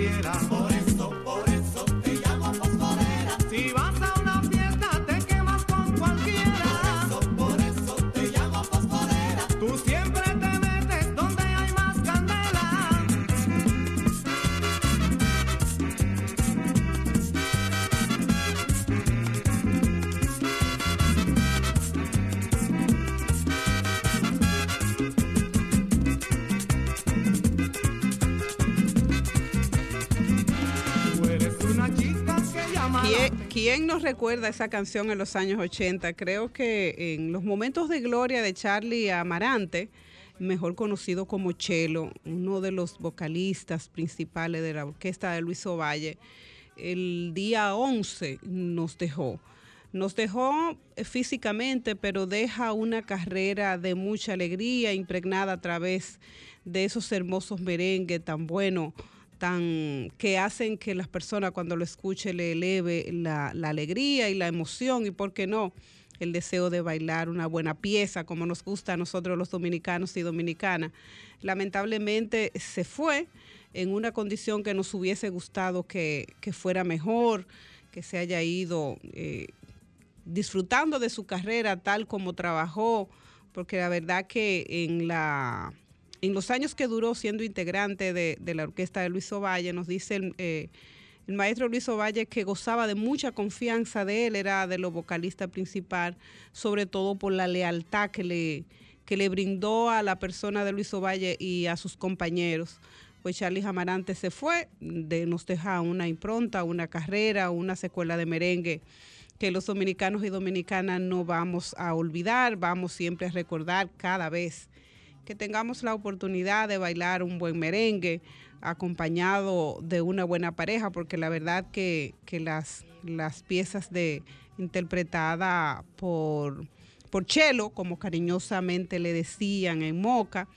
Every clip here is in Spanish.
quisiera ¿Quién, nos recuerda esa canción en los años 80? Creo que en los momentos de gloria de Charlie Amarante, mejor conocido como Chelo, uno de los vocalistas principales de la orquesta de Luis Ovalle, el día 11 nos dejó. Nos dejó físicamente, pero deja una carrera de mucha alegría impregnada a través de esos hermosos merengues tan buenos tan que hacen que las personas cuando lo escuchen le eleve la, alegría y la emoción y por qué no el deseo de bailar una buena pieza como nos gusta a nosotros los dominicanos y dominicanas. Lamentablemente se fue en una condición que nos hubiese gustado que, que fuera mejor, que se haya ido eh, disfrutando de su carrera tal como trabajó, porque la verdad que en la en los años que duró siendo integrante de, la orquesta de Luis Ovalle, nos dice el, eh, el maestro Luis Ovalle que gozaba de mucha confianza de él, era de los vocalistas principal, sobre todo por la lealtad que le, que le brindó a la persona de Luis Ovalle y a sus compañeros. Pues Charlie Amarante se fue, de, nos deja una impronta, una carrera, una secuela de merengue que los dominicanos y dominicanas no vamos a olvidar, vamos siempre a recordar cada vez que tengamos la oportunidad de bailar un buen merengue acompañado de una buena pareja, porque la verdad que, que las, las piezas de interpretada por, por Chelo, como cariñosamente le decían en Moca,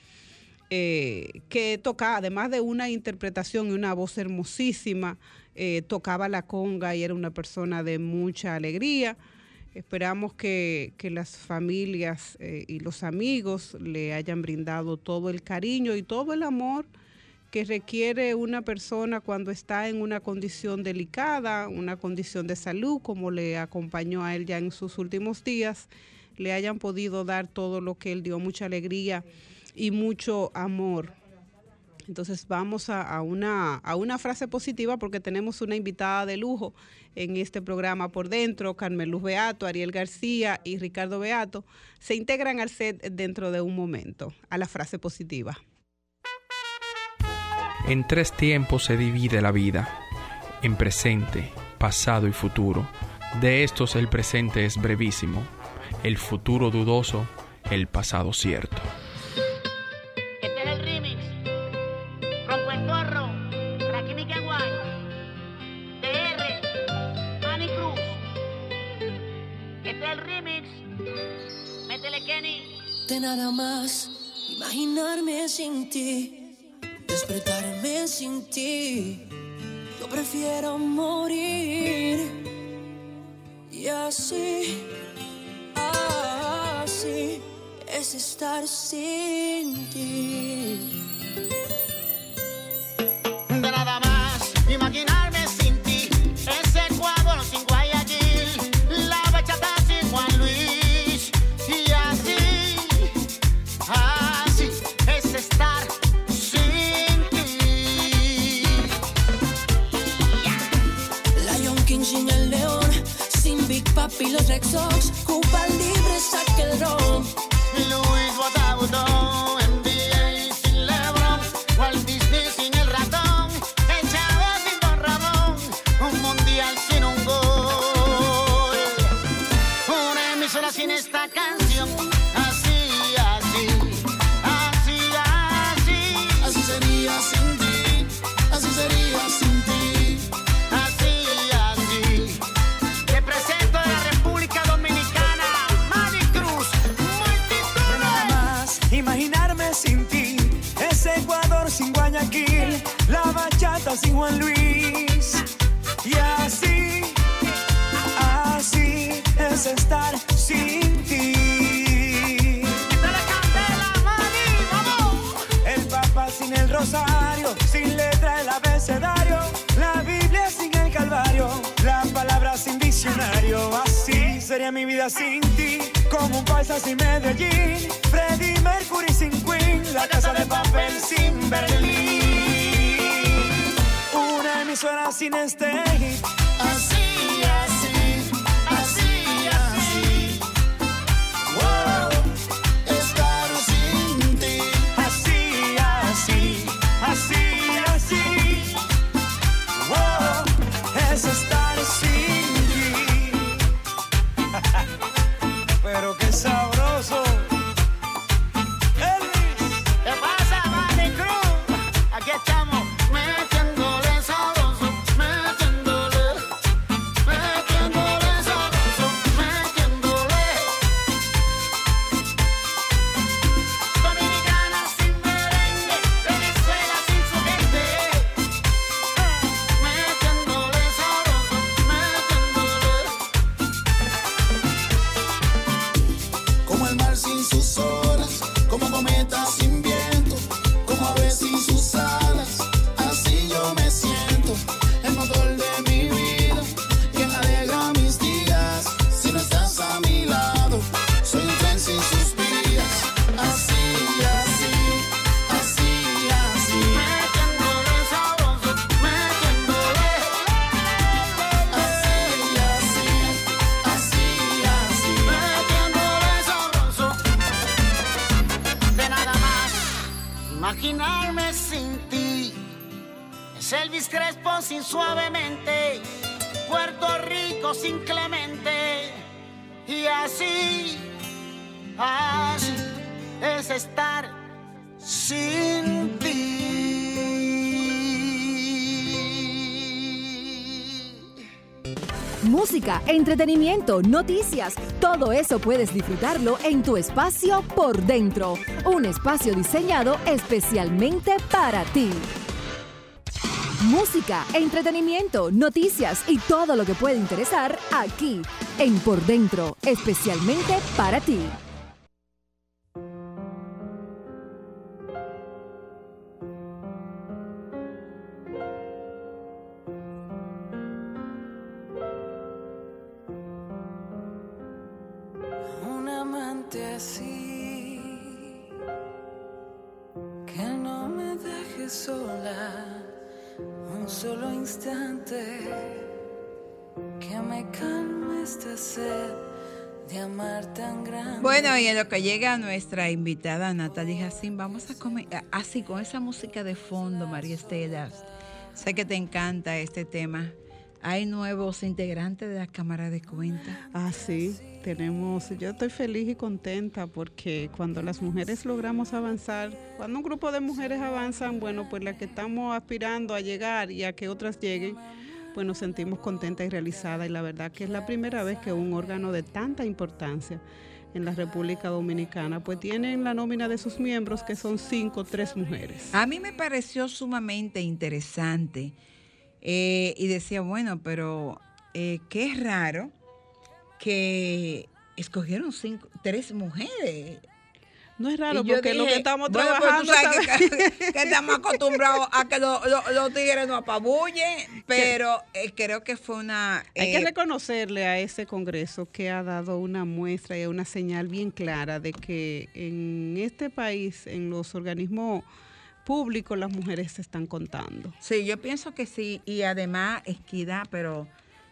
eh, que toca, además de una interpretación y una voz hermosísima, eh, tocaba la conga y era una persona de mucha alegría. Esperamos que, las familias eh, y los amigos le hayan brindado todo el cariño y todo el amor que requiere una persona cuando está en una condición delicada, una condición de salud, como le acompañó a él ya en sus últimos días, le hayan podido dar todo lo que él dio, mucha alegría y mucho amor. Entonces vamos a, una, una frase positiva porque tenemos una invitada de lujo en este programa por dentro, Carmen Luz Beato, Ariel García y Ricardo Beato, se integran al set dentro de un momento, a la frase positiva. En tres tiempos se divide la vida, en presente, pasado y futuro. De estos el presente es brevísimo, el futuro dudoso, el pasado cierto. Nada más imaginarme sin ti, despertarme sin ti. Yo prefiero morir y así, así es estar sin ti. De nada más imaginarme entretenimiento, noticias, todo eso puedes disfrutarlo en tu espacio por dentro. Un espacio diseñado especialmente para ti. Música, entretenimiento, noticias y todo lo que puede interesar aquí en Por Dentro, especialmente para ti. Lo que llega nuestra invitada Natalie Jacín, vamos a comer así con esa música de fondo, María Estela. Sé que te encanta este tema. Hay nuevos integrantes de la Cámara de Cuentas. Ah, sí, tenemos, yo estoy feliz y contenta porque cuando las mujeres logramos avanzar, cuando un grupo de mujeres avanzan, bueno, pues las que estamos aspirando a llegar y a que otras lleguen, pues nos sentimos contentas y realizadas y la verdad que es la primera vez que un órgano de tanta importancia en la República Dominicana, pues tienen la nómina de sus miembros que son cinco, tres mujeres. A mí me pareció sumamente interesante eh, y decía, bueno, pero eh, qué raro que escogieron cinco, tres mujeres. No es raro porque lo que estamos bueno, trabajando... sabes ¿sabes? que, que estamos acostumbrados a que lo- lo- los tigres nos apabullen, pero eh, creo que fue una... Hay eh, que reconocerle a ese Congreso que ha dado una muestra y una señal bien clara de que en este país, en los organismos públicos, las mujeres se están contando. Sí, yo pienso que sí, y además equidad, pero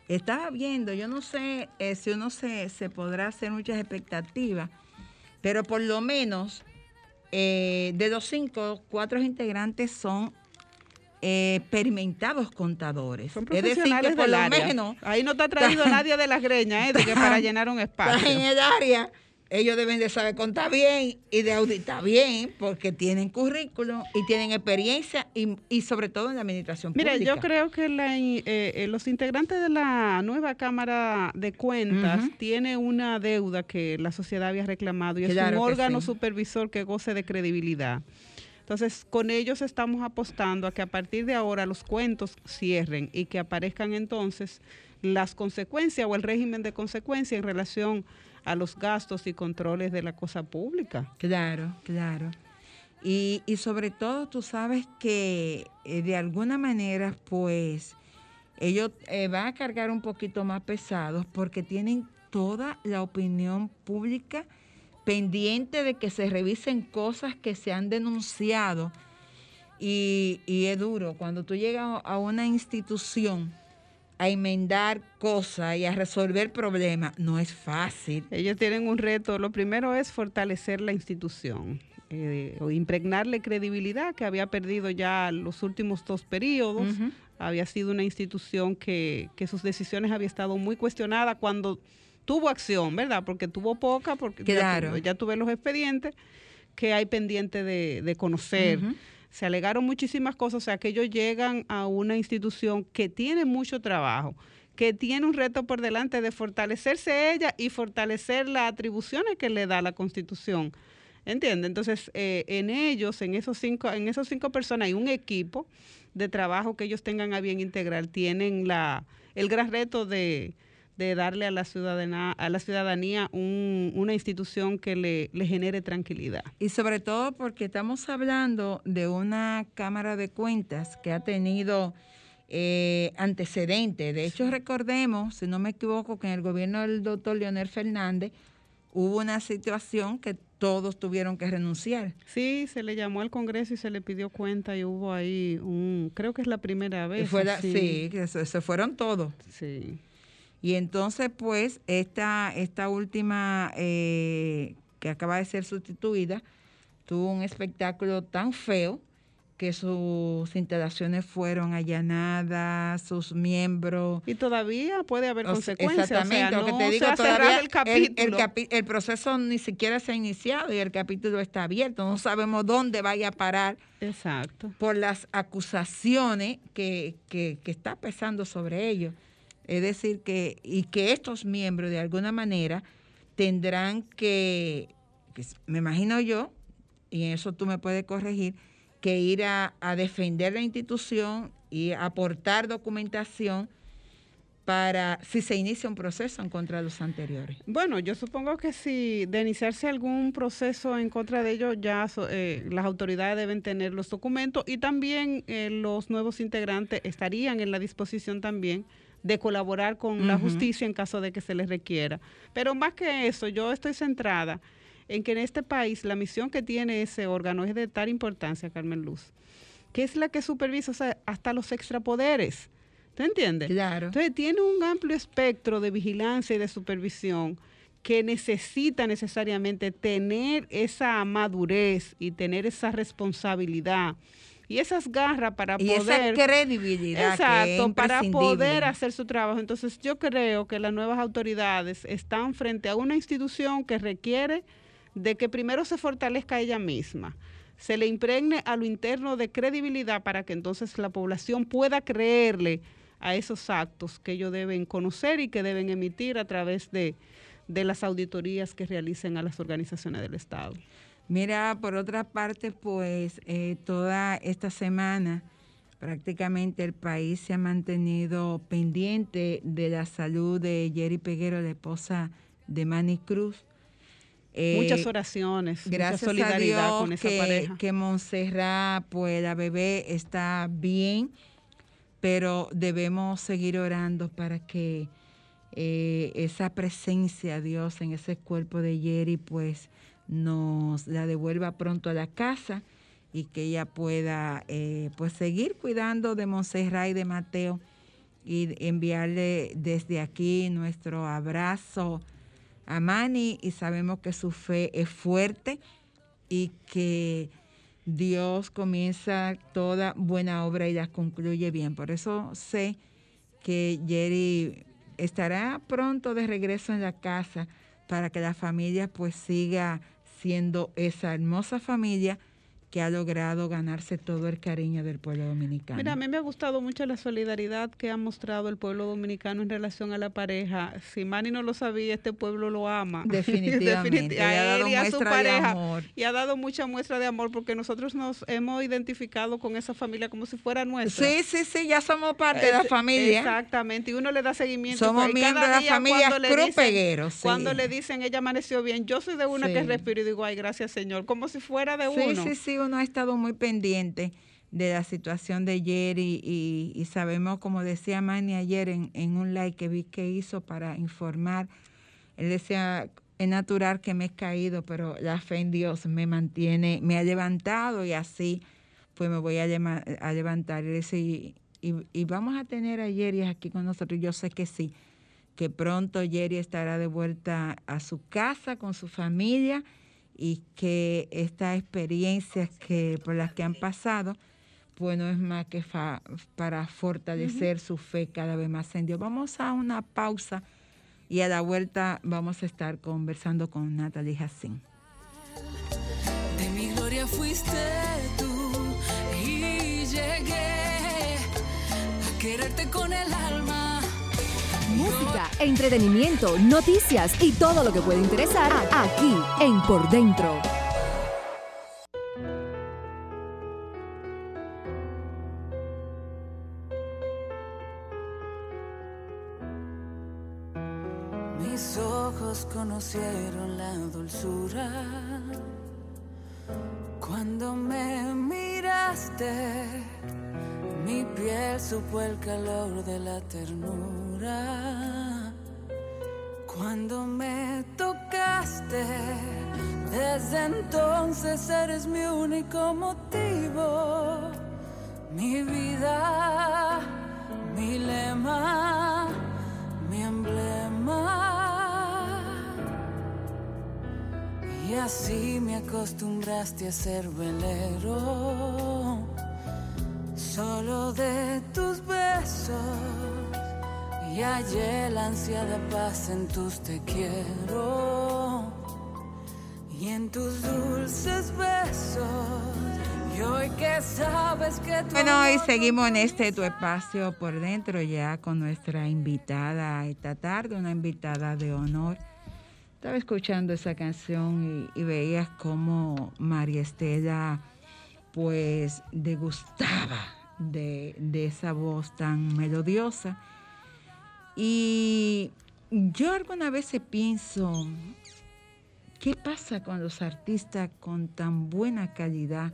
estaba viendo, yo no sé eh, si uno se, se podrá hacer muchas expectativas, pero por lo menos eh, de los cinco, cuatro integrantes son eh, experimentados contadores. Son es decir, que profesionales por del lo área. menos Ahí no está traído nadie de las greñas, ¿eh? de que para llenar un están en espacio. el área, ellos deben de saber contar bien y de auditar bien, porque tienen currículum y tienen experiencia y, y sobre todo en la administración Mira, pública. yo creo que la eh, eh, los integrantes de la nueva Cámara de Cuentas Ujú. tiene una deuda que la sociedad había reclamado y es Claro un que órgano sí. supervisor que goce de credibilidad. Entonces, con ellos estamos apostando a que a partir de ahora los cuentos cierren y que aparezcan entonces las consecuencias o el régimen de consecuencia en relación a los gastos y controles de la cosa pública. Claro, claro. Y, y sobre todo tú sabes que eh, de alguna manera pues ellos eh, van a cargar un poquito más pesados porque tienen toda la opinión pública pendiente de que se revisen cosas que se han denunciado. Y, y es duro, cuando tú llegas a una institución a enmendar cosas y a resolver problemas, no es fácil. Ellos tienen un reto. Lo primero es fortalecer la institución. eh, o impregnarle credibilidad que había perdido ya los últimos dos periodos. Había sido una institución que, que sus decisiones había estado muy cuestionada cuando tuvo acción, ¿verdad? Porque tuvo poca, porque ya tuve- ya, tuve los expedientes que hay pendiente de, de conocer. Se alegaron muchísimas cosas, o sea que ellos llegan a una institución que tiene mucho trabajo, que tiene un reto por delante de fortalecerse ella y fortalecer las atribuciones que le da la Constitución. ¿Entiende? Entonces, eh, en ellos, en esos cinco, en esos cinco personas, hay un equipo de trabajo que ellos tengan a bien integrar. Tienen la, el gran reto de, de darle a la ciudadanía, a la ciudadanía un- una institución que le, le genere tranquilidad. Y sobre todo porque estamos hablando de una Cámara de Cuentas que ha tenido eh, antecedentes. De hecho, recordemos, si no me equivoco, que en el gobierno del doctor Leonel Fernández hubo una situación que todos tuvieron que renunciar. Sí, se le llamó al Congreso y se le pidió cuenta y hubo ahí un, creo que es la primera vez. fue la- así. sí, que se, se fueron todos. Sí. Y entonces, pues, esta, esta última eh, que acaba de ser sustituida tuvo un espectáculo tan feo que sus instalaciones fueron allanadas, sus miembros. Y todavía puede haber O consecuencias. Exactamente, o sea, lo que no te digo, todavía el el, capítulo. el capi- el proceso ni siquiera se ha iniciado y el capítulo está abierto. No sabemos dónde vaya a parar Exacto. por las acusaciones que, que, que está pesando sobre ellos. Es decir, que, y que estos miembros de alguna manera tendrán que, me imagino yo, y en eso tú me puedes corregir, que ir a, defender la institución y aportar documentación para si se inicia un proceso en contra de los anteriores. Bueno, yo supongo que si de iniciarse algún proceso en contra de ellos, ya eh, las autoridades deben tener los documentos y también eh, los nuevos integrantes estarían en la disposición también de colaborar con la justicia en caso de que se les requiera. Pero más que eso, yo estoy centrada en que en este país la misión que tiene ese órgano es de tal importancia, Carmen Luz, que es la que supervisa o sea, hasta los extrapoderes. ¿Tú entiendes? Claro. Entonces tiene un amplio espectro de vigilancia y de supervisión que necesita necesariamente tener esa madurez y tener esa responsabilidad y esas garras para Y poder esa credibilidad. que Exacto, para poder hacer su trabajo. Entonces yo creo que las nuevas autoridades están frente a una institución que requiere de que primero se fortalezca ella misma, se le impregne a lo interno de credibilidad para que entonces la población pueda creerle a esos actos que ellos deben conocer y que deben emitir a través de, de las auditorías que realicen a las organizaciones del Estado. Mira, por otra parte, pues eh, toda esta semana prácticamente el país se ha mantenido pendiente de la salud de Jerry Peguero, la esposa de Manny Cruz. Eh, Muchas oraciones, gracias mucha solidaridad a Dios con esa que, pareja. que Montserrat, pues la bebé está bien, pero debemos seguir orando para que eh, esa presencia de Dios en ese cuerpo de Jerry, pues nos la devuelva pronto a la casa y que ella pueda eh, pues seguir cuidando de Montserrat y de Mateo y enviarle desde aquí nuestro abrazo a Manny y sabemos que su fe es fuerte y que Dios comienza toda buena obra y la concluye bien. Por eso sé que Jerry estará pronto de regreso en la casa para que la familia pues siga siendo esa hermosa familia que ha logrado ganarse todo el cariño del pueblo dominicano. Mira, a mí me ha gustado mucho la solidaridad que ha mostrado el pueblo dominicano en relación a la pareja. Si Manny no lo sabía, este pueblo lo ama. Definitivamente, ha a dado él y a su pareja. Y ha dado mucha muestra de amor porque nosotros nos hemos identificado con esa familia como si fuera nuestra. Sí, sí, sí, ya somos parte de la familia. Exactamente, y uno le da seguimiento. Somos miembros de la familia cuando le Cruz dicen- Peguero, sí. Cuando le dicen ella amaneció bien, yo soy de una que Sí. respiro y digo, ay, gracias Señor, como si fuera de Sí, uno. sí, sí, uno ha estado muy pendiente de la situación de ayer y, sabemos, como decía Manny ayer en, un like que vi que hizo para informar, él decía, es natural que me he caído, pero la fe en Dios me mantiene, me ha levantado y así pues me voy a, levantar. Y vamos a tener a Jerry aquí con nosotros, yo sé que sí, que pronto Jerry estará de vuelta a su casa con su familia y que estas experiencias que por las que han pasado, pues no es más que fa- para fortalecer su fe cada vez más en Dios. Vamos a una pausa y a la vuelta vamos a estar conversando con Natalie Jacín. De mi gloria fuiste tú y llegué a quererte con el alma. Música, entretenimiento, noticias y todo lo que puede interesar aquí en Por Dentro. Mis ojos conocieron la dulzura cuando me miraste. Mi piel supo el calor de la ternura cuando me tocaste. Desde entonces eres mi único motivo, mi vida, mi lema, mi emblema. Y así me acostumbraste a ser velero, solo de tus besos. Y hallé la ansiada paz en tus te quiero y en tus dulces besos. Y hoy que sabes que tu Bueno, hoy seguimos en este tu espacio por dentro ya con nuestra invitada esta tarde, una invitada de honor. Estaba escuchando esa canción y, y veías cómo María Estela pues degustaba de, de esa voz tan melodiosa. Y yo alguna vez pienso, ¿qué pasa con los artistas con tan buena calidad?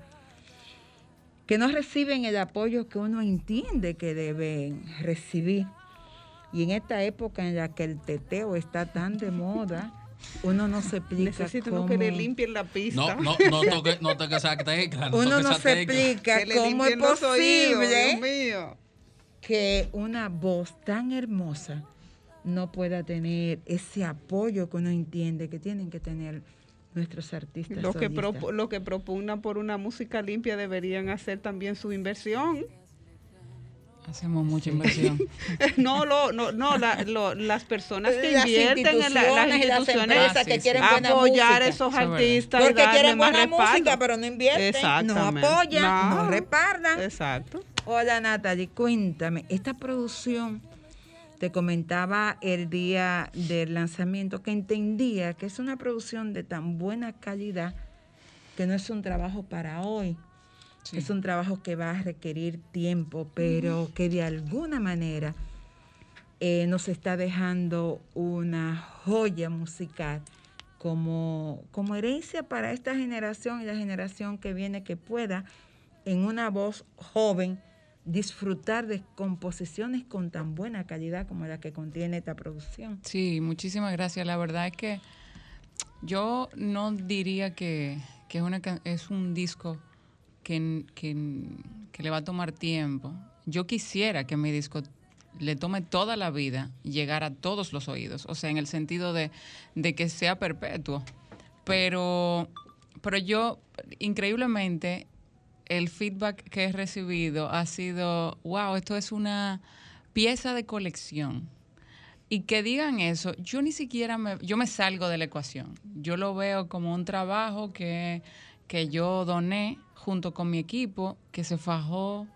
que no reciben el apoyo que uno entiende que deben recibir. Y en esta época en la que el teteo está tan de moda, uno no se explica Necesito cómo... uno que le limpien la pista. No, no, no toque, no toque esa tecla. No uno toque no esa se tecla. explica Que le cómo es los oídos, posible Dios mío. Que una voz tan hermosa no pueda tener ese apoyo que uno entiende que tienen que tener nuestros artistas. Los que, propu- los que propugnan por una música limpia deberían hacer también su inversión. Hacemos mucha inversión. no, lo, no, no la- lo- las personas que Las invierten en la- las instituciones las que quieren buena apoyar a esos artistas Porque quieren más buena respaldo. música, pero no invierten, no apoyan, no, No. repardan. Exacto. Hola Natalie, cuéntame, esta producción, te comentaba el día del lanzamiento que entendía que es una producción de tan buena calidad que no es un trabajo para hoy, Sí. es un trabajo que va a requerir tiempo, pero que de alguna manera eh, nos está dejando una joya musical como, como herencia para esta generación y la generación que viene que pueda en una voz joven disfrutar de composiciones con tan buena calidad como la que contiene esta producción. Sí, muchísimas gracias. La verdad es que yo no diría que, que es, es un disco que, que- que le va a tomar tiempo. Yo quisiera que mi disco le tome toda la vida llegar a todos los oídos, o sea, en el sentido de, de que sea perpetuo. Pero, pero yo, increíblemente, el feedback que he recibido ha sido, wow, esto es una pieza de colección. Y que digan eso, yo ni siquiera me, yo me salgo de la ecuación. Yo lo veo como un trabajo que, que yo doné junto con mi equipo, que se fajó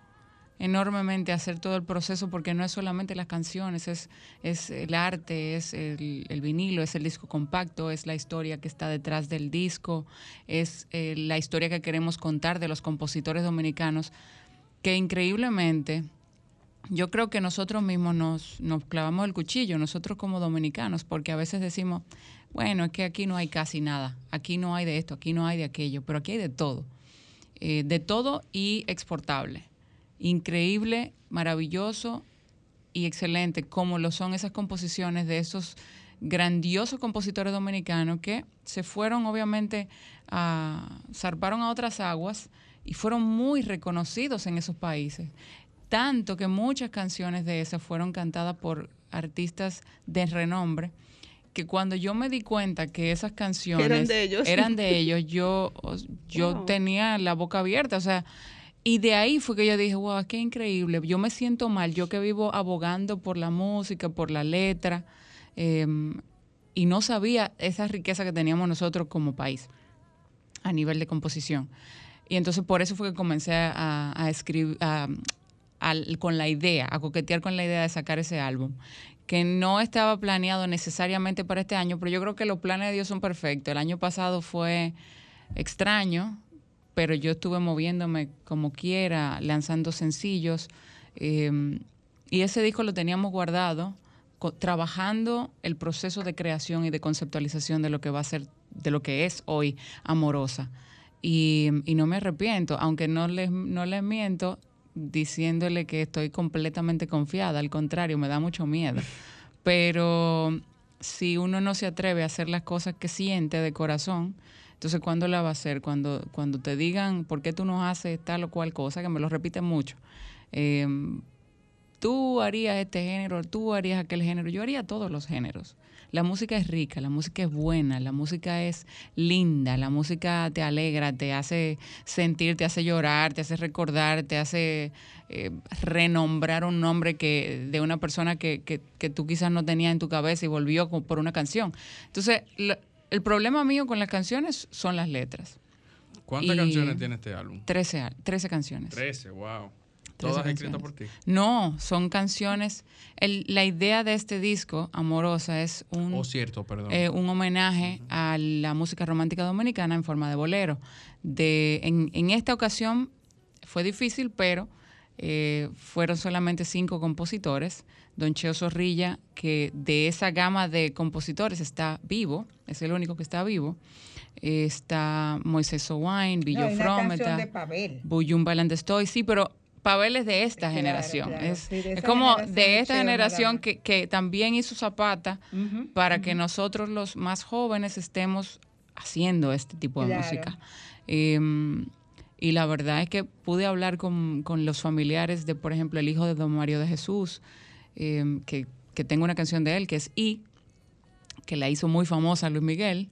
enormemente hacer todo el proceso porque no es solamente las canciones, es, es el arte, es el, el vinilo, es el disco compacto, es la historia que está detrás del disco, es eh, la historia que queremos contar de los compositores dominicanos, que increíblemente yo creo que nosotros mismos nos, nos clavamos el cuchillo, nosotros como dominicanos, porque a veces decimos, bueno, es que aquí no hay casi nada, aquí no hay de esto, aquí no hay de aquello, pero aquí hay de todo, eh, de todo y exportable. Increíble, maravilloso y excelente, como lo son esas composiciones de esos grandiosos compositores dominicanos que se fueron obviamente a, zarparon a otras aguas y fueron muy reconocidos en esos países. Tanto que muchas canciones de esas fueron cantadas por artistas de renombre, que cuando yo me di cuenta que esas canciones eran de ellos, eran de ellos yo, yo Wow. tenía la boca abierta, o sea, y de ahí fue que yo dije, wow, qué increíble, yo me siento mal, yo que vivo abogando por la música, por la letra, eh, y no sabía esa riqueza que teníamos nosotros como país a nivel de composición. Y entonces por eso fue que comencé a, escribir, con la idea, a coquetear con la idea de sacar ese álbum, que no estaba planeado necesariamente para este año, pero yo creo que los planes de Dios son perfectos. El año pasado fue extraño, pero yo estuve moviéndome como quiera, lanzando sencillos, eh, y ese disco lo teníamos guardado, trabajando el proceso de creación y de conceptualización de lo que va a ser, de lo que es hoy Amorosa. Y, y no me arrepiento, aunque no les, no les miento diciéndole que estoy completamente confiada, al contrario, me da mucho miedo. Pero si uno no se atreve a hacer las cosas que siente de corazón, entonces ¿cuándo la va a hacer? Cuando, cuando te digan por qué tú no haces tal o cual cosa, que me lo repiten mucho. Eh, tú harías este género, tú harías aquel género, yo haría todos los géneros. La música es rica, la música es buena, la música es linda, la música te alegra, te hace sentir, te hace llorar, te hace recordar, te hace eh, renombrar un nombre que de una persona que, que- que tú quizás no tenías en tu cabeza y volvió por una canción. Entonces, el problema mío con las canciones son las letras. ¿Cuántas Y canciones tiene este álbum? 13, al- 13 canciones. 13, wow. Todas escritas canciones. por ti. No, son canciones. el- la idea de este disco, Amorosa, es un, Oh, cierto, perdón. eh, un homenaje a la música romántica dominicana en forma de bolero. De, en, en esta ocasión fue difícil, pero eh, fueron solamente cinco compositores. Don Cheo Zorrilla, que de esa gama de compositores está vivo, es el único que está vivo. Eh, Está Moisés Owain, Billo No, Pavel. Buyum Estoy, sí, pero Pavel es de esta Claro, generación. claro, es sí, como generación de esta generación que, que también hizo Zapata para que nosotros los más jóvenes estemos haciendo este tipo de Claro. música. Em, y la verdad es que pude hablar con, con los familiares de, por ejemplo, el hijo de Don Mario de Jesús, em, que, que tengo una canción de él que es I, que la hizo muy famosa Luis Miguel,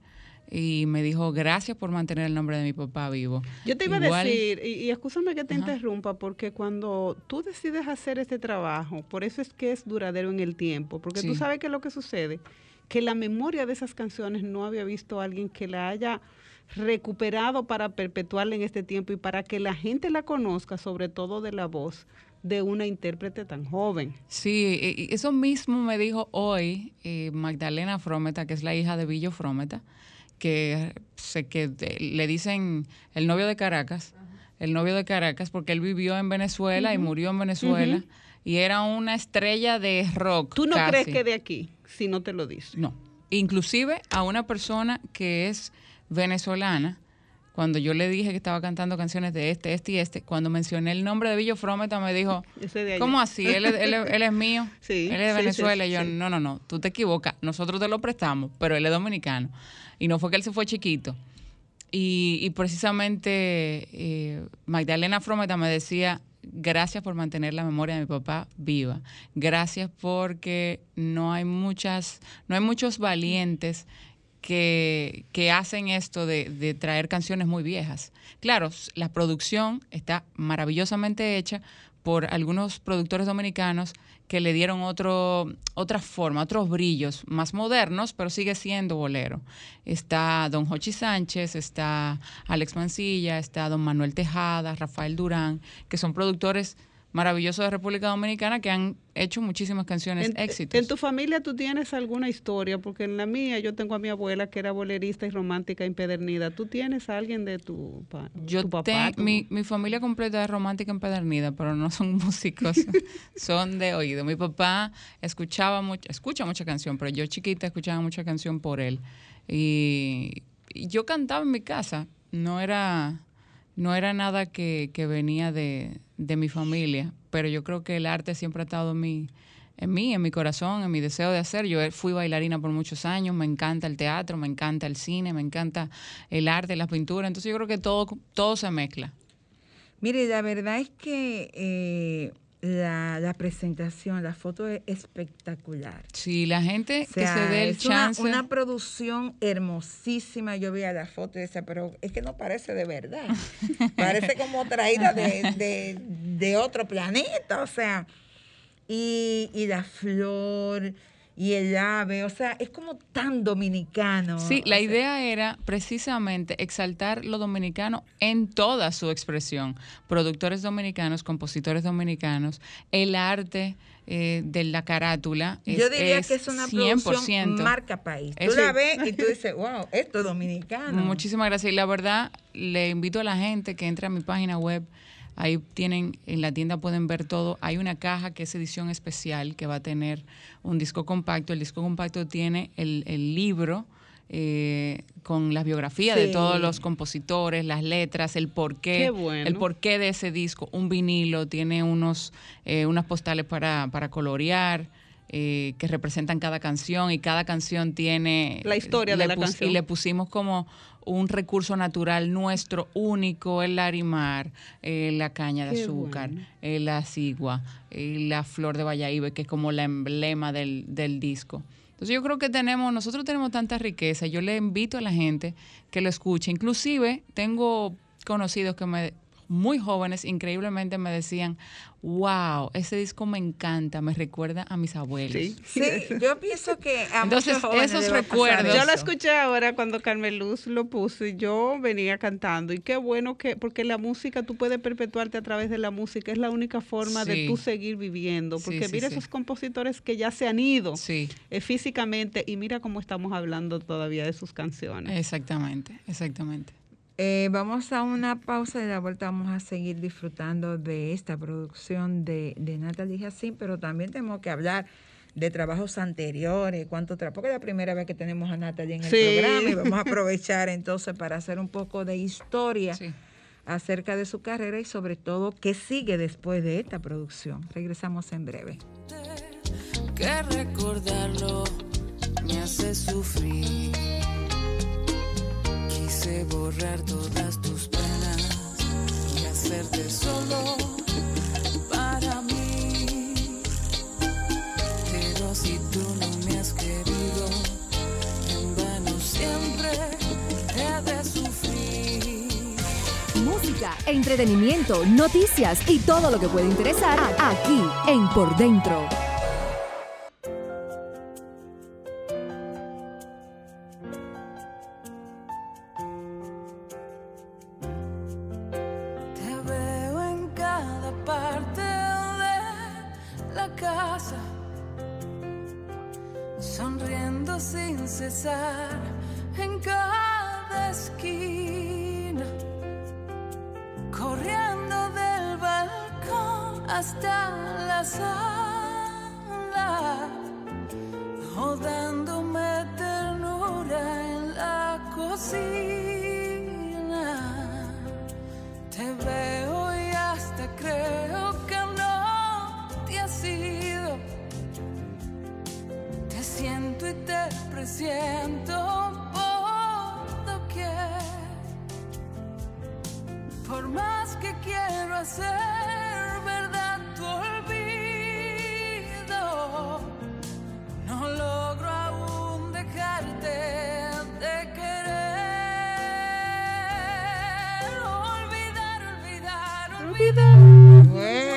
y me dijo, gracias por mantener el nombre de mi papá vivo. Yo te iba Igual- a decir, y, y escúchame que te interrumpa, porque cuando tú decides hacer este trabajo, por eso es que es duradero en el tiempo, porque tú Sí. sabes que lo que sucede, que la memoria de esas canciones no había visto a alguien que la haya recuperado para perpetuarla en este tiempo y para que la gente la conozca, sobre todo de la voz de una intérprete tan joven. Sí, eso mismo me dijo hoy eh, Magdalena Frometa, que es la hija de Billo Frometa, que, sé que le dicen el novio de Caracas, el novio de Caracas, porque él vivió en Venezuela y murió en Venezuela y era una estrella de rock. ¿Tú no casi. crees que de aquí, si no te lo dice? No. Inclusive a una persona que es venezolana, cuando yo le dije que estaba cantando canciones de este, este y este, cuando mencioné el nombre de Billo Frometa me dijo. ¿cómo así? Él, es- él él es mío, Sí, él es de sí, sí, Venezuela. y yo, no, no, no, tú te equivocas, nosotros te lo prestamos, pero él es dominicano. Y no fue que él se fue chiquito. Y, y precisamente eh, Magdalena Frometa me decía, gracias por mantener la memoria de mi papá viva. Gracias porque no hay muchas, no hay muchos valientes que, hacen esto de, de traer canciones muy viejas. Claro, la producción está maravillosamente hecha por algunos productores dominicanos que le dieron otro, otra forma, otros brillos más modernos, pero sigue siendo bolero. Está don Jochi Sánchez, está Alex Mancilla, está don Manuel Tejada, Rafael Durán, que son productores maravillosos de República Dominicana que han hecho muchísimas canciones En, éxitos. en tu familia tú tienes alguna historia, porque en la mía yo tengo a mi abuela que era bolerista y romántica empedernida. ¿Tú tienes a alguien de tu, pa- Yo tu papá? mi, mi familia completa es romántica empedernida, pero no son músicos, son de oído. Mi papá escuchaba mucho, escucha mucha canción, pero yo chiquita escuchaba mucha canción por él. Y, y yo cantaba en mi casa, no era, no era nada que, que venía de, de mi familia, pero yo creo que el arte siempre ha estado en mi, en mí, en mi corazón, en mi deseo de hacer. Yo fui bailarina por muchos años, me encanta el teatro, me encanta el cine, me encanta el arte, la pintura, entonces yo creo que todo, todo se mezcla. Mire, la verdad es que eh, la, la presentación, la foto es espectacular. Si la gente O sea, que se dé el es una- chance. Una, producción hermosísima. Yo veía la foto y decía, pero es que no parece de verdad. parece como traída de, de- de otro planeta. O sea, y, y la flor y el ave. O sea, es como tan dominicano. Sí, o la sea, idea era precisamente exaltar lo dominicano en toda su expresión. Productores dominicanos, compositores dominicanos, el arte eh, de la carátula. Yo es- diría es que es una 100%. producción marca país. Tú la ves y tú dices, wow, esto es dominicano. Muchísimas gracias. Y la verdad, le invito a la gente que entre a mi página web. Ahí tienen, en la tienda pueden ver todo. Hay una caja que es edición especial que va a tener un disco compacto. El disco compacto tiene el, el libro eh, con la biografía de todos los compositores, las letras, el porqué, Qué bueno. el porqué de ese disco. Un vinilo, tiene unos, eh, unas postales para, para colorear. eh, que representan cada canción y cada canción tiene La historia de la canción. y le pusimos como un recurso natural nuestro único, el larimar, eh, la caña de Qué azúcar, bueno. eh, la cigua, eh, la flor de Valladolid, que es como la emblema del, del disco. Entonces yo creo que tenemos, nosotros tenemos tanta riqueza. Yo le invito a la gente que lo escuche. Inclusive tengo conocidos que me muy jóvenes, increíblemente me decían, wow, ese disco me encanta, me recuerda a mis abuelos. Sí, yo pienso que a Entonces, esos recuerdos- Yo lo escuché ahora cuando Carmen Luz lo puso y yo venía cantando. Y qué bueno que, porque la música, tú puedes perpetuarte a través de la música, es la única forma de tú seguir viviendo. Sí, Porque sí, mira sí. esos compositores que ya se han ido Sí. eh, físicamente y mira cómo estamos hablando todavía de sus canciones. Exactamente, exactamente. Eh, vamos a una pausa y de la vuelta vamos a seguir disfrutando de esta producción de, de Natalie Jacín, pero también tenemos que hablar de trabajos anteriores, cuánto trabajo, porque es la primera vez que tenemos a Natalie en el Sí. programa y vamos a aprovechar entonces para hacer un poco de historia Sí. acerca de su carrera y sobre todo qué sigue después de esta producción. Regresamos en breve. que recordarlo me hace sufrir. Quise borrar todas tus penas y hacerte solo para mí. Pero si tú no me has querido, en vano siempre he de sufrir. Música, entretenimiento, noticias y todo lo que puede interesar aquí en Por Dentro. Quiero hacer verdad tu olvido, no logro aún dejarte de querer. Olvidar, olvidar, olvidar.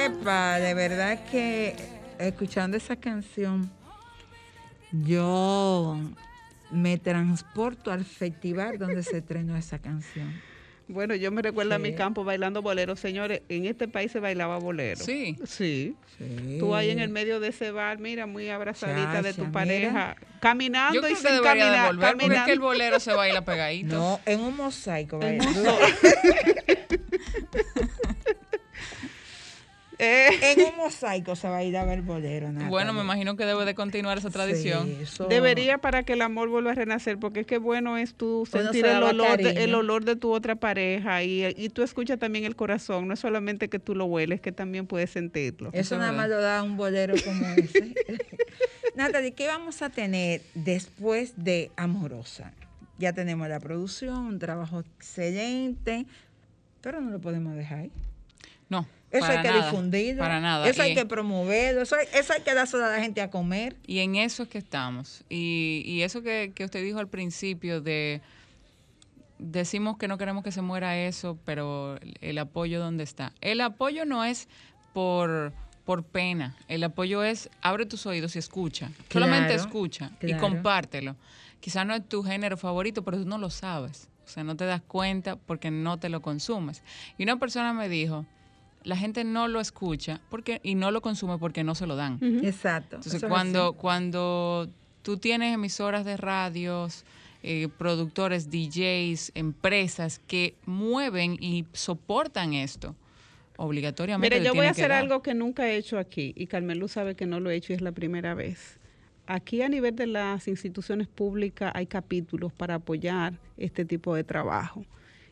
Epa, de verdad que escuchando esa canción, yo me transporto al festival donde se estrenó esa canción. Bueno, yo me recuerdo a mi Sí. campo bailando bolero. Señores, en este país se bailaba bolero. Sí. Sí. Sí. Tú ahí en el medio de ese bar, mira, muy abrazadita de tu pareja, caminando Yo y creo sin caminar. devolver porque es caminando. que el bolero se baila pegadito. No, en un mosaico. En un Eh, En un mosaico se va a ir a ver bolero. Natalie. Bueno, me imagino que debe de continuar esa tradición. Sí, eso- Debería para que el amor vuelva a renacer, porque es que bueno es tú sentir se el olor, de, el olor de tu otra pareja y, y tú escuchas también el corazón, no es solamente que tú lo hueles, que también puedes sentirlo. Eso nada más lo da un bolero como ese. Natalie, ¿qué vamos a tener después de Amorosa? Ya tenemos la producción, un trabajo excelente, pero no lo podemos dejar ahí. No. Eso para hay que nada, difundirlo. Para nada. Eso hay que promoverlo. Eso hay, eso hay que dárselo a la gente a comer. Y en eso es que estamos. Y, y eso que, que usted dijo al principio de decimos que no queremos que se muera eso, pero el, apoyo dónde está. El apoyo no es por por pena. El apoyo es abre tus oídos y escucha. Solamente Claro, escucha y compártelo. Quizá no es tu género favorito, pero tú no lo sabes. O sea, no te das cuenta porque no te lo consumes. Y una persona me dijo, la gente no lo escucha porque y no lo consume porque no se lo dan. Exacto. Entonces, eso cuando, cuando tú tienes emisoras de radios, eh, productores, DJs, empresas que mueven y soportan esto, obligatoriamente. Mire, yo voy a hacer algo que nunca he hecho aquí y Carmelu sabe que no lo he hecho y es la primera vez. Aquí a nivel de las instituciones públicas hay capítulos para apoyar este tipo de trabajo.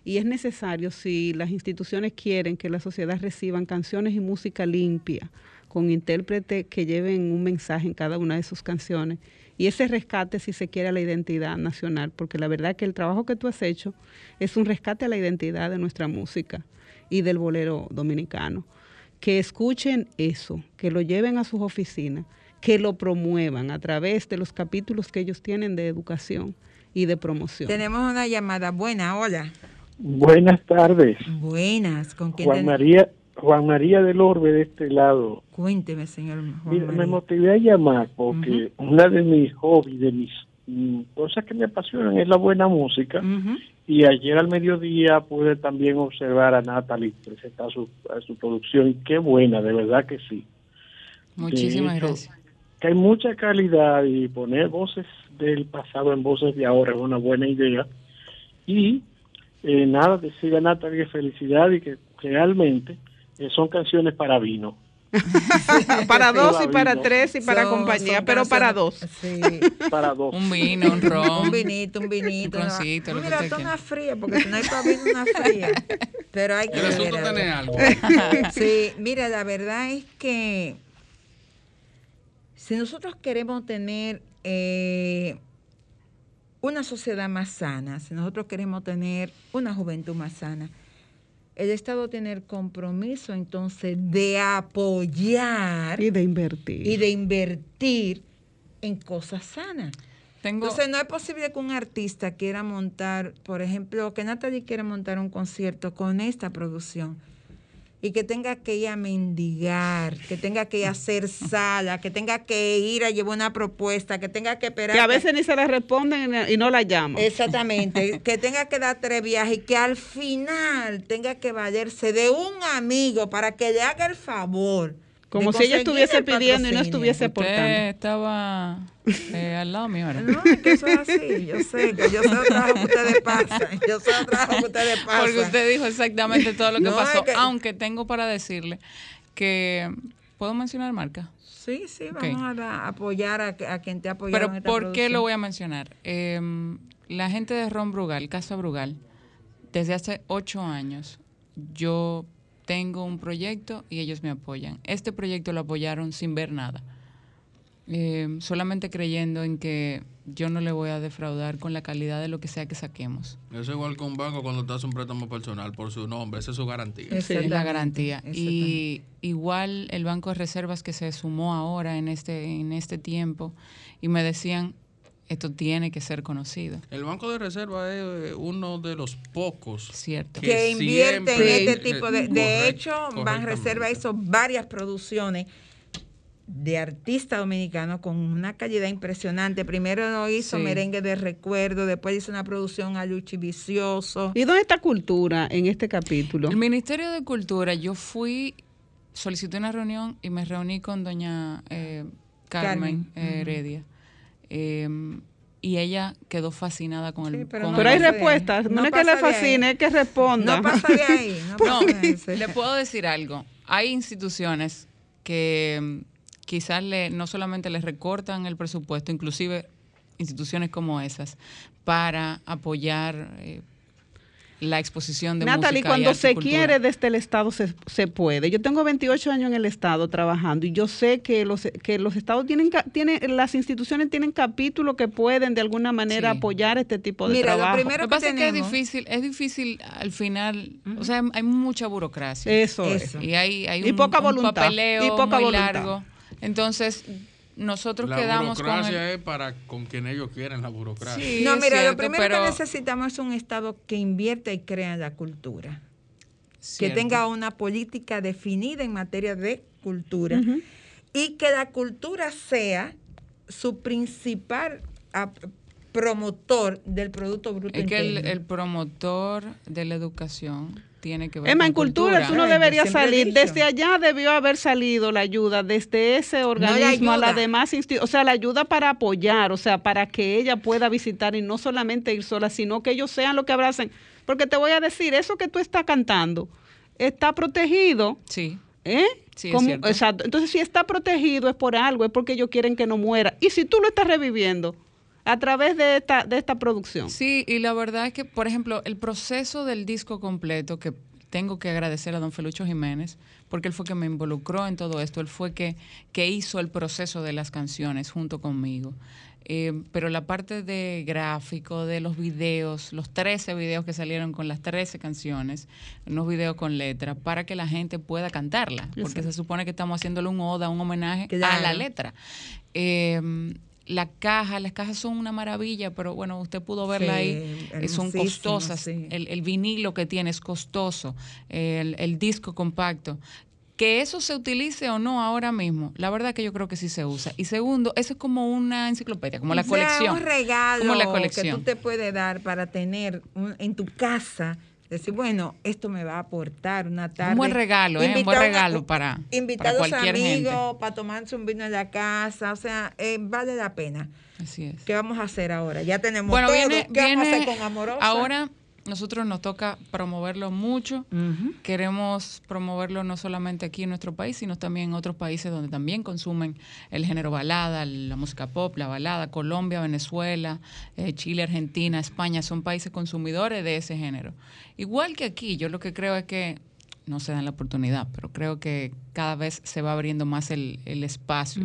Y es necesario, si las instituciones quieren que la sociedad reciban canciones y música limpia, con intérpretes que lleven un mensaje en cada una de sus canciones, y ese rescate, si se quiere, a la identidad nacional, porque la verdad que el trabajo que tú has hecho es un rescate a la identidad de nuestra música y del bolero dominicano. Que escuchen eso, que lo lleven a sus oficinas, que lo promuevan a través de los capítulos que ellos tienen de educación y de promoción. Tenemos una llamada buena, hola. Buenas tardes. Buenas, ¿con quién Juan ten- María, Juan María del Orbe de este lado. Cuénteme, señor Juan Mira, me motivé a llamar porque una de mis hobbies, de mis mm, cosas que me apasionan es la buena música. Y ayer al mediodía pude también observar a Natalie presentar su, su producción. Y qué buena, de verdad que sí. Muchísimas hecho, gracias. Que hay mucha calidad y poner voces del pasado en voces de ahora es una buena idea. Y eh, nada, decir a Natalie felicidad y que realmente eh, son canciones para vino. para dos y para tres y para Son- compañía, son pero para dos. Sí. Para dos. Un vino, un ron. un vinito, un vinito. Un roncito, lo que Mira, quiera. una fría, porque si no hay para vino, una fría. Pero hay que El asunto tiene algo. Sí, mira, la verdad es que si nosotros queremos tener eh, una sociedad más sana, si nosotros queremos tener una juventud más sana, el Estado tiene el compromiso entonces de apoyar Y de invertir. y de invertir en cosas sanas. Tengo, Entonces no es posible que un artista quiera montar, por ejemplo, que Natalie quiera montar un concierto con esta producción y que tenga que ir a mendigar, que tenga que ir a hacer sala, que tenga que ir a llevar una propuesta, que tenga que esperar. Que a veces ni se la responden y no la llaman. Exactamente, que tenga que dar tres viajes y que al final tenga que valerse de un amigo para que le haga el favor. Como si ella estuviese el pidiendo y no estuviese aportando. estaba eh, al lado mío ahora. No, es que eso es así. Yo sé que yo sé el trabajo que ustedes pasan. Yo sé el trabajo que ustedes pasan. Porque usted dijo exactamente todo lo que No, pasó. es que- Aunque tengo para decirle que. ¿Puedo mencionar marca? Sí, sí, vamos a, apoyar a, quien te ha apoyado. Pero en esta ¿por qué lo voy a mencionar? Eh, la gente de Ron Brugal, Casa Brugal, desde hace ocho años, yo tengo un proyecto y ellos me apoyan. Este proyecto lo apoyaron sin ver nada. Eh, solamente creyendo en que yo no le voy a defraudar con la calidad de lo que sea que saquemos. Eso es igual que un banco cuando te hace un préstamo personal por su nombre, esa es su garantía. Sí, es la garantía. Y igual el Banco de Reservas que se sumó ahora en este, en este tiempo y me decían, esto tiene que ser conocido. El Banco de Reserva es eh, uno de los pocos Cierto. que invierte en este tipo de... De hecho, correctamente. Banreserva hizo varias producciones de artistas dominicanos con una calidad impresionante. Primero hizo Sí. Merengue de Recuerdo, después hizo una producción a Luchi Vicioso. ¿Y dónde está cultura en este capítulo? El Ministerio de Cultura, yo fui, solicité una reunión y me reuní con doña eh, Carmen, eh. Heredia. Eh, y ella quedó fascinada con el pero con no Pero hay respuestas, no, No es que le fascine, es que responda. No pasa de ahí. No, le puedo decir algo. Hay instituciones que quizás le, no solamente les recortan el presupuesto, inclusive instituciones como esas, para apoyar eh, la exposición de Natalie, música y cuando y se cultura. quiere desde el Estado se, se puede. Yo tengo 28 años en el Estado trabajando y yo sé que los, que los Estados tienen, las instituciones tienen capítulos que pueden de alguna manera Sí. apoyar este tipo de Mira, lo primero Lo que pasa es que es difícil, es difícil al final, o sea, hay mucha burocracia. Eso es. Y hay, hay Y un, poca un voluntad, papeleo y poca muy voluntad. largo. Entonces, nosotros La quedamos con burocracia el- es para con quien ellos quieren la burocracia. Sí, no, mira, cierto, lo primero pero- que necesitamos es un Estado que invierta y crea en la cultura. Cierto. Que tenga una política definida en materia de cultura. Y que la cultura sea su principal ap- promotor del Producto Bruto Es que el promotor de la educación tiene que ver Emma, en cultura, tú no deberías salir. Desde allá debió haber salido la ayuda, desde ese organismo a la ayuda. demás instituciones. O sea, la ayuda para apoyar, o sea, para que ella pueda visitar y no solamente ir sola, sino que ellos sean los que abracen. Porque te voy a decir, eso que tú estás cantando está protegido. Sí. ¿Eh? Sí, es. Exacto. Entonces, si está protegido es por algo, es porque ellos quieren que no muera. Y si tú lo estás reviviendo a través de esta, de esta producción. Sí, y la verdad es que, por ejemplo, el proceso del disco completo, que tengo que agradecer a don Felucho Jiménez, porque él fue que me involucró en todo esto, él fue que, que hizo el proceso de las canciones junto conmigo. Eh, pero la parte de gráfico, de los videos, los 13 videos que salieron con las 13 canciones, unos videos con letra, para que la gente pueda cantarla, porque se supone que estamos haciéndole un oda, un homenaje a la letra. Eh, la caja, las cajas son una maravilla, pero bueno, usted pudo verla Sí, ahí, eh, son costosas. sí. El, el vinilo que tiene es costoso, el, el disco compacto. Que eso se utilice o no ahora mismo, la verdad que yo creo que sí se usa. Y segundo, eso es como una enciclopedia, como la O sea, colección. un regalo como la que colección. tú te puedes dar para tener en tu casa. Decir, bueno, esto me va a aportar una tarde. Un buen regalo, ¿eh? Un buen a una- regalo para, Invitar para a los cualquier amigos gente. para tomarse un vino en la casa. O sea, eh, vale la pena. Así es. ¿Qué vamos a hacer ahora? Ya tenemos Bueno, todo. viene, ¿Qué vamos a hacer viene- con Amorosa? ahora nosotros nos toca promoverlo mucho. Queremos promoverlo no solamente aquí en nuestro país, sino también en otros países donde también consumen el género balada, la música pop, la balada. Colombia, Venezuela, eh, Chile, Argentina, España son países consumidores de ese género. Igual que aquí, yo lo que creo es que no se dan la oportunidad, pero creo que cada vez se va abriendo más el, el espacio.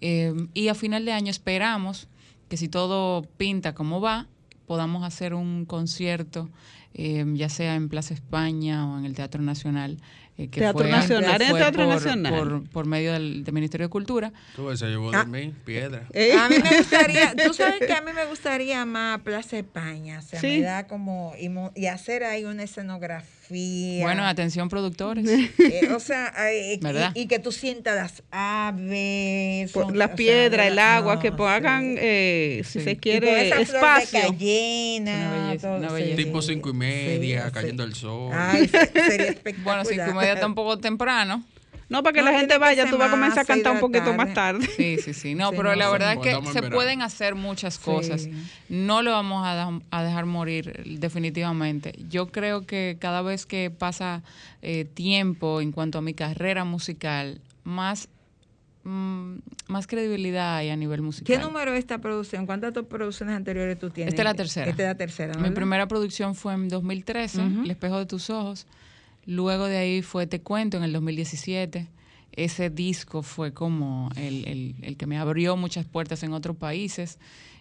Eh, y a final de año esperamos que si todo pinta como va, podamos hacer un concierto, eh, ya sea en Plaza España o en el Teatro Nacional. eh, que Teatro fue- Nacional, fue Teatro por, Nacional. Por, por medio del, del Ministerio de Cultura. Tú ves, se llevó Ah. de mí piedra. A mí me gustaría, tú sabes que a mí me gustaría más Plaza España, o sea, Sí. me da como, y, mo- y hacer ahí una escenografía. Bueno, atención productores. Eh, o sea, eh, y, y que tú sientas las aves, son- las sea, piedras, el agua, no, que pongan, eh, si se quiere, esa flor de espacio. cayena, Una belleza, todo, una sí. Tipo cinco y media, sí. cayendo el sol. Ay, se- sería espectacular. Bueno, cinco y media tampoco temprano. No, para que No, la gente vaya, tú vas a comenzar a cantar un poquito más tarde. Sí, sí, sí. No, Sí, pero no, la verdad es que se verano. pueden hacer muchas cosas. Sí. No lo vamos a, da- a dejar morir definitivamente. Yo creo que cada vez que pasa eh, tiempo en cuanto a mi carrera musical, más, mm, más credibilidad hay a nivel musical. ¿Qué número es esta producción? ¿Cuántas producciones anteriores tú tienes? Esta es la tercera. Esta es la tercera, ¿no? Mi primera producción fue en 2013, Ujú. El espejo de tus ojos. Luego de ahí fue Te cuento en el 2017. Ese disco fue como el, el- el que me abrió muchas puertas en otros países,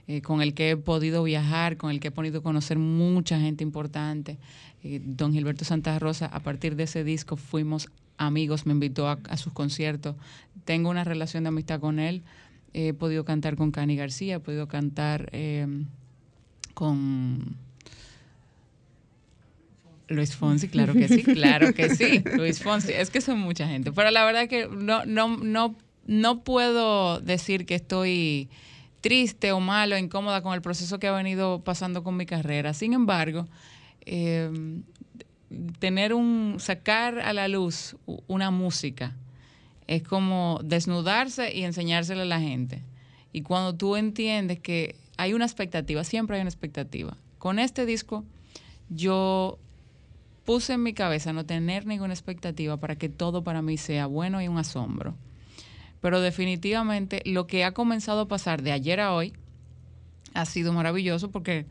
eh, con el que he podido viajar, con el que he podido conocer mucha gente importante. Eh, don Gilberto Santa Rosa, a partir de ese disco fuimos amigos, me invitó a, sus conciertos. Tengo una relación de amistad con él. He podido cantar con Cani García, he podido cantar eh, con Luis Fonsi, claro que sí, claro que sí. Luis Fonsi, es que son mucha gente. Pero la verdad que no, no, no, no puedo decir que estoy triste o malo, incómoda con el proceso que ha venido pasando con mi carrera. Sin embargo, eh, tener un, sacar a la luz una música es como desnudarse y enseñársela a la gente. Y cuando tú entiendes que hay una expectativa, siempre hay una expectativa. Con este disco, yo puse en mi cabeza no tener ninguna expectativa para que todo para mí sea bueno y un asombro. Pero definitivamente lo que ha comenzado a pasar de ayer a hoy ha sido maravilloso porque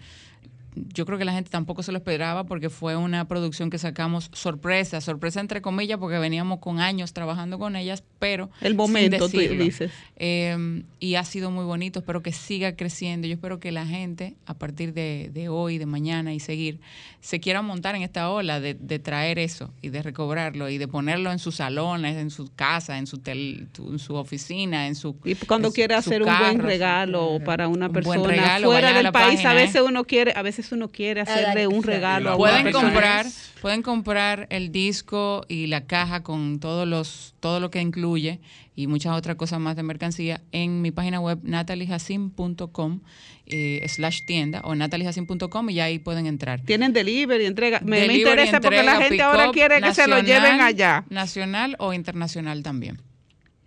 yo creo que la gente tampoco se lo esperaba porque fue una producción que sacamos sorpresa, sorpresa entre comillas porque veníamos con años trabajando con ellas, pero El sin momento, tú dices. Eh, y ha sido muy bonito, espero que siga creciendo. Yo espero que la gente, a partir de, de hoy, de mañana y seguir, se quiera montar en esta ola de, de traer eso y de recobrarlo y de ponerlo en sus salones, en su casa, en su, tel- en su oficina, en su... Y cuando quiere hacer un buen regalo para una un persona regalo, fuera del país, página, a veces ¿eh? uno quiere, a veces uno quiere hacerle un regalo a una pueden persona. comprar pueden comprar el disco y la caja con todos los todo lo que incluye y muchas otras cosas más de mercancía en mi página web nataliejacin.com eh, slash tienda o nataliejacin.com y ya ahí pueden entrar Tienen delivery, entrega. Me, me interesa porque la gente ahora quiere que se lo lleven allá. nacional o internacional también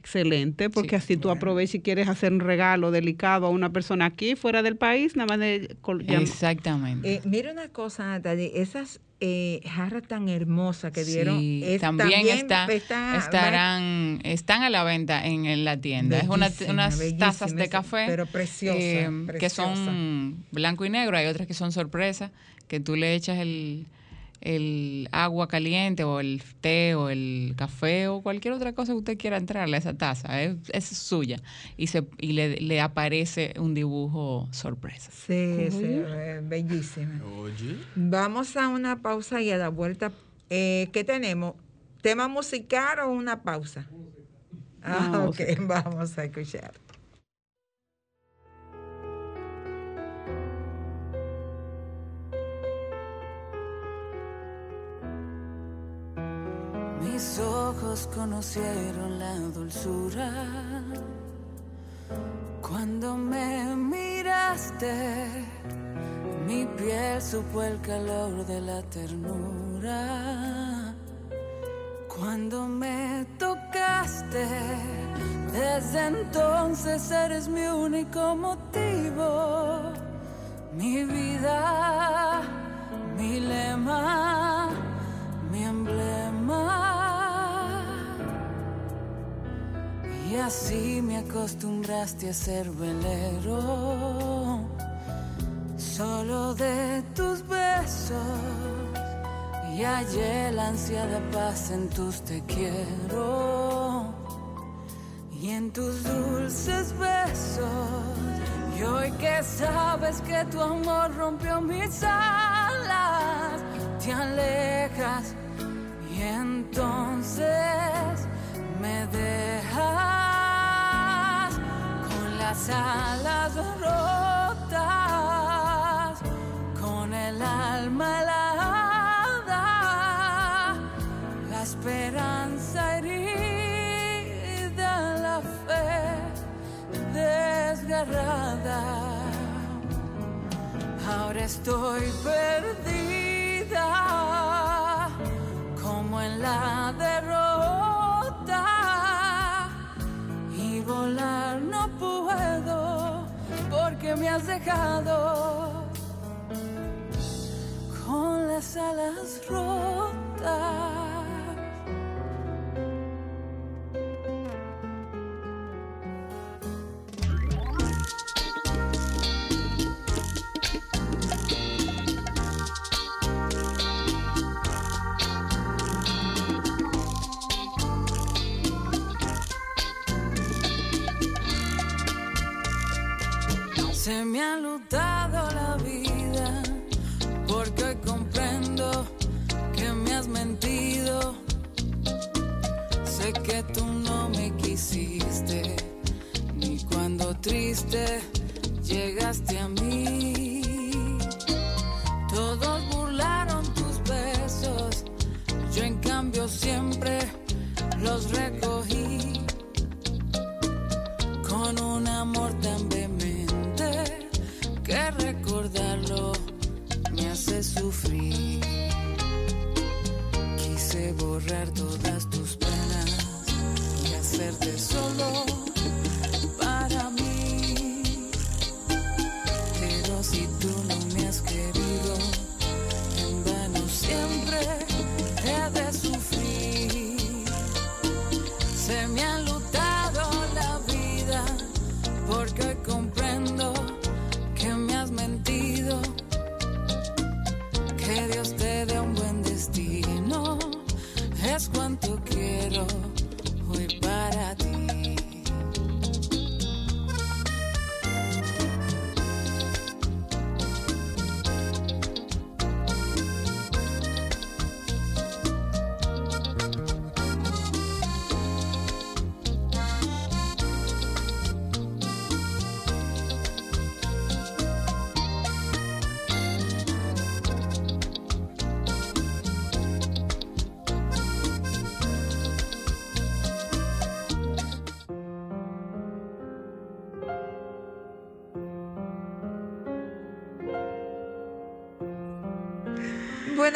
Excelente, porque así tú aprovechas y quieres hacer un regalo delicado a una persona aquí, fuera del país, nada más de... exactamente Eh, mira una cosa, Natalie, esas eh, jarras tan hermosas que dieron. Sí, es- también, está, está- estarán, están a la venta en, en la tienda. es una, unas tazas de café pero preciosa, que preciosa. son blanco y negro. Hay otras que son sorpresa, que tú le echas el, el agua caliente o el té o el café o cualquier otra cosa que usted quiera entrarle a esa taza. Es, es suya. Y, se, y le, le aparece un dibujo sorpresa. Sí, sí, bellísima. Vamos a una pausa y a la vuelta, eh, ¿qué tenemos? ¿Tema musical o una pausa? Ah, ok, vamos a escuchar. Mis ojos conocieron la dulzura cuando me miraste. Mi piel supo el calor de la ternura cuando me tocaste. Desde entonces eres mi único motivo, mi vida, mi lema, mi emblema. Y así me acostumbraste a ser velero, solo de tus besos. Y hallé la ansiada paz en tus te quiero y en tus dulces besos. Y hoy que sabes que tu amor rompió mis alas, te alejas y entonces me dejas las alas rotas, con el alma helada, la esperanza herida, la fe desgarrada. Ahora estoy perdida, como en la derrota, porque me has dejado con las alas rotas. Me ha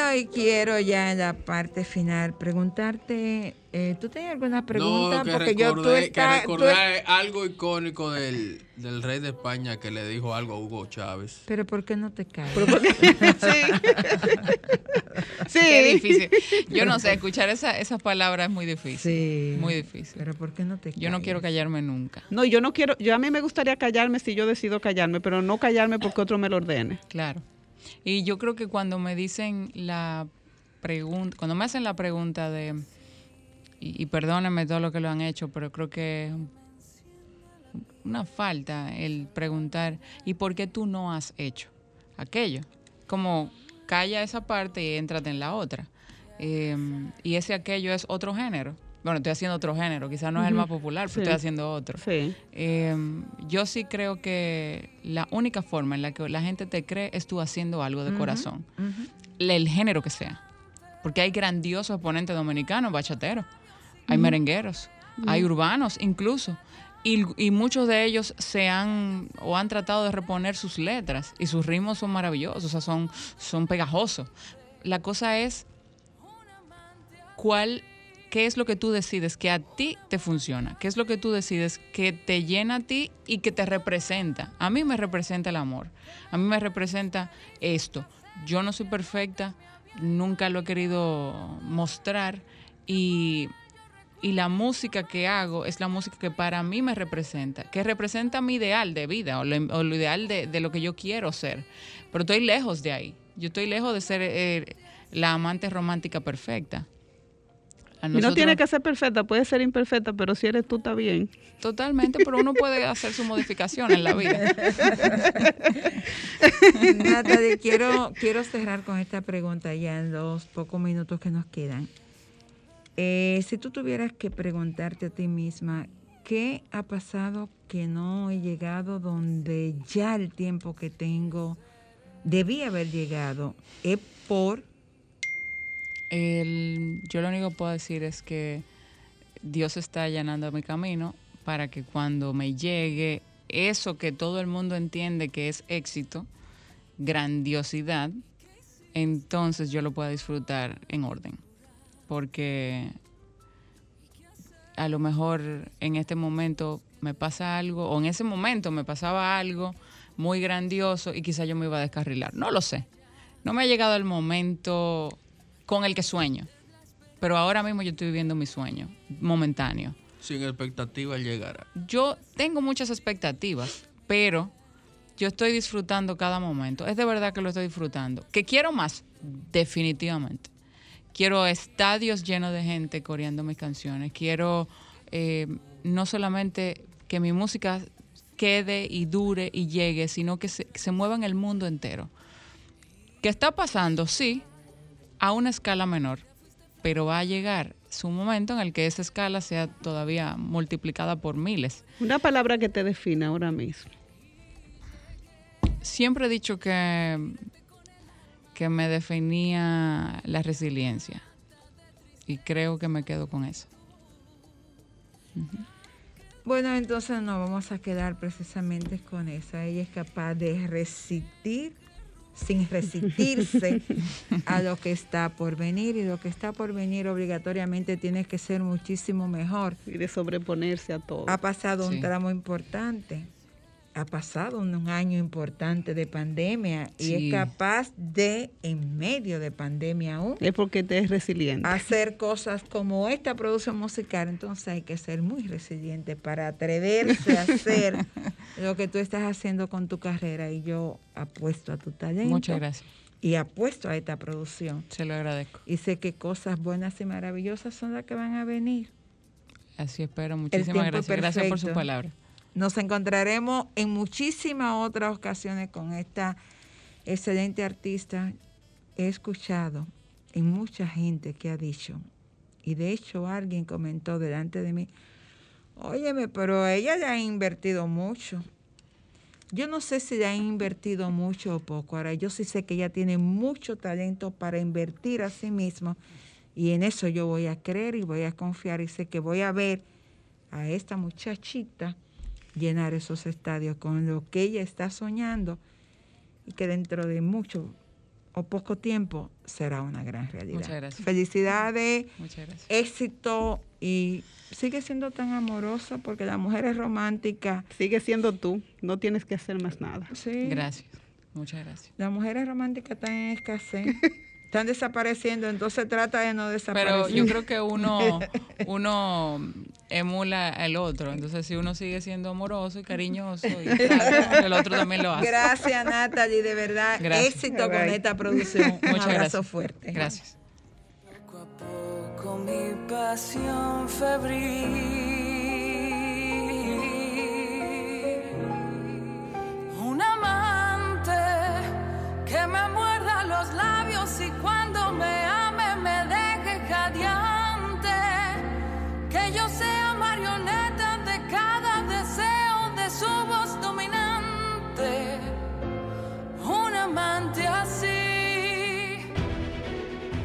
Bueno, y quiero ya en la parte final preguntarte, eh, ¿tú tenías alguna pregunta? No, que Porque yo tú recordé, que estás- tú- recordé algo icónico del, del rey de España que le dijo algo a Hugo Chávez. Pero ¿por qué no te caes? Sí. Qué difícil. Yo no sé, escuchar esa, esas palabras es muy difícil. Sí. Muy difícil. Pero ¿por qué no te Yo no quiero callarme nunca. No, yo no quiero, yo a mí me gustaría callarme si yo decido callarme, pero no callarme porque otro me lo ordene. Claro. Y yo creo que cuando me dicen la pregunta, cuando me hacen la pregunta de, y, y perdónenme todo lo que lo han hecho, pero creo que es un- una falta el preguntar, ¿y por qué tú no has hecho aquello? Como calla esa parte y éntrate en la otra. Eh, y ese aquello es otro género. Bueno, estoy haciendo otro género, quizás no es el más popular, pero Sí. estoy haciendo otro. Sí. Eh, yo sí creo que la única forma en la que la gente te cree es tú haciendo algo de corazón, el género que sea. Porque hay grandiosos exponentes dominicanos, bachateros, hay merengueros, hay urbanos incluso. Y, y muchos de ellos se han o han tratado de reponer sus letras y sus ritmos son maravillosos, o sea, son, son pegajosos. La cosa es cuál, qué es lo que tú decides que a ti te funciona, qué es lo que tú decides que te llena a ti y que te representa. A mí me representa el amor, a mí me representa esto. Yo no soy perfecta, nunca lo he querido mostrar y, y la música que hago es la música que para mí me representa, que representa mi ideal de vida o lo, ideal de, de lo que yo quiero ser. Pero estoy lejos de ahí. Yo estoy lejos de ser eh, la amante romántica perfecta. A Y no tiene que ser perfecta, puede ser imperfecta, pero si eres tú, está bien. Totalmente, pero uno puede hacer su modificación en la vida. Natalie, quiero, quiero cerrar con esta pregunta ya en los pocos minutos que nos quedan. Eh, si tú tuvieras que preguntarte a ti misma, ¿qué ha pasado que no he llegado donde ya el tiempo que tengo debía haber llegado? Es por... Yo lo único que puedo decir es que Dios está allanando mi camino para que cuando me llegue eso que todo el mundo entiende que es éxito, grandiosidad, entonces yo lo pueda disfrutar en orden. Porque a lo mejor en este momento me pasa algo, o en ese momento me pasaba algo muy grandioso y quizá yo me iba a descarrilar. No lo sé. No me ha llegado el momento con el que sueño. Pero ahora mismo yo estoy viviendo mi sueño momentáneo. Sin expectativa llegará. Yo tengo muchas expectativas, pero yo estoy disfrutando cada momento. Es de verdad que lo estoy disfrutando. ¿Que quiero más? Definitivamente. Quiero estadios llenos de gente coreando mis canciones. Quiero eh, no solamente que mi música quede y dure y llegue, sino que se, que se mueva en el mundo entero. ¿Qué está pasando? Sí, a una escala menor, pero va a llegar su momento en el que esa escala sea todavía multiplicada por miles. Una palabra que te define ahora mismo. Siempre he dicho que, que me definía la resiliencia y creo que me quedo con eso. Bueno, entonces nos vamos a quedar precisamente con eso. Ella es capaz de resistir sin resistirse a lo que está por venir y lo que está por venir obligatoriamente tiene que ser muchísimo mejor. Y de sobreponerse a todo. Ha pasado un tramo importante, ha pasado un, año importante de pandemia y es capaz de, en medio de pandemia aún, Es porque te es resiliente. hacer cosas como esta producción musical. Entonces hay que ser muy resiliente para atreverse a hacer lo que tú estás haciendo con tu carrera. Y yo apuesto a tu talento. Muchas gracias. Y apuesto a esta producción. Se lo agradezco. Y sé que cosas buenas y maravillosas son las que van a venir. Así espero. Muchísimas gracias. Gracias por su perfecto. Nos encontraremos en muchísimas otras ocasiones con esta excelente artista. He escuchado en mucha gente que ha dicho, y de hecho alguien comentó delante de mí, óyeme, pero ella ya ha invertido mucho. Yo no sé si ya ha invertido mucho o poco. Ahora, yo sí sé que ella tiene mucho talento para invertir a sí mismo. Y en eso yo voy a creer y voy a confiar y sé que voy a ver a esta muchachita llenar esos estadios con lo que ella está soñando y que dentro de mucho o poco tiempo será una gran realidad. Muchas gracias. Felicidades, Muchas gracias. éxito y sigue siendo tan amorosa porque la mujer es romántica. Sigue siendo tú, no tienes que hacer más nada. Sí. Gracias. Muchas gracias. Las mujeres románticas están en escasez, están desapareciendo, entonces trata de no desaparecer. Pero yo creo que uno, uno emula al otro. Entonces, si uno sigue siendo amoroso y cariñoso, y tal, el otro también lo hace. Gracias, Natalie, de verdad. Gracias. Éxito con esta producción. Un Muchas abrazo gracias. fuerte. Gracias. con mi pasión febril. Un amante que me muerda los labios